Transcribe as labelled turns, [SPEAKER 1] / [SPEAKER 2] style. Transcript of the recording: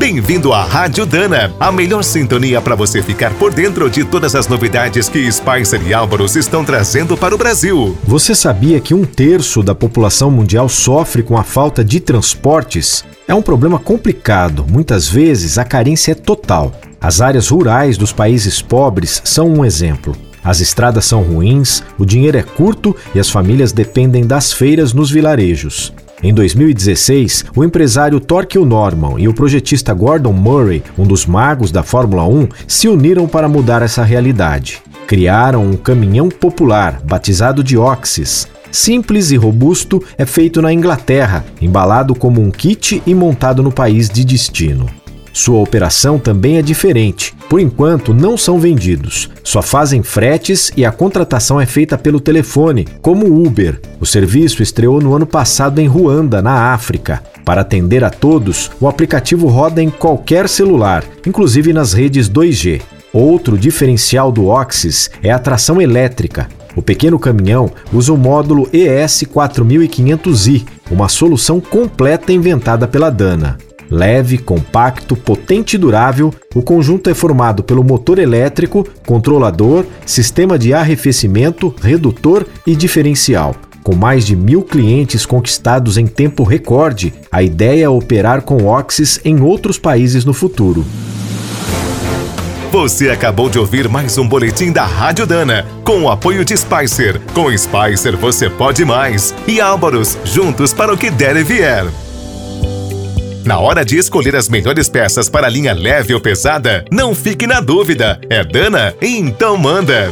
[SPEAKER 1] Bem-vindo à Rádio Dana, a melhor sintonia para você ficar por dentro de todas as novidades que Spicer e Álvaros estão trazendo para o Brasil.
[SPEAKER 2] Você sabia que um terço da população mundial sofre com a falta de transportes? É um problema complicado, muitas vezes a carência é total. As áreas rurais dos países pobres são um exemplo. As estradas são ruins, o dinheiro é curto e as famílias dependem das feiras nos vilarejos. Em 2016, o empresário Torquil Norman e o projetista Gordon Murray, um dos magos da Fórmula 1, se uniram para mudar essa realidade. Criaram um caminhão popular, batizado de Oxys. Simples e robusto, é feito na Inglaterra, embalado como um kit e montado no país de destino. Sua operação também é diferente. Por enquanto, não são vendidos. Só fazem fretes e a contratação é feita pelo telefone, como o Uber. O serviço estreou no ano passado em Ruanda, na África. Para atender a todos, o aplicativo roda em qualquer celular, inclusive nas redes 2G. Outro diferencial do Oxys é a tração elétrica. O pequeno caminhão usa o módulo ES4500i, uma solução completa inventada pela Dana. Leve, compacto, potente e durável, o conjunto é formado pelo motor elétrico, controlador, sistema de arrefecimento, redutor e diferencial. Com mais de mil clientes conquistados em tempo recorde, a ideia é operar com Oxys em outros países no futuro.
[SPEAKER 1] Você acabou de ouvir mais um boletim da Rádio Dana, com o apoio de Spicer. Com Spicer você pode mais. E Álvaros, juntos para o que der e vier. Na hora de escolher as melhores peças para a linha leve ou pesada, não fique na dúvida. É Dana? Então manda!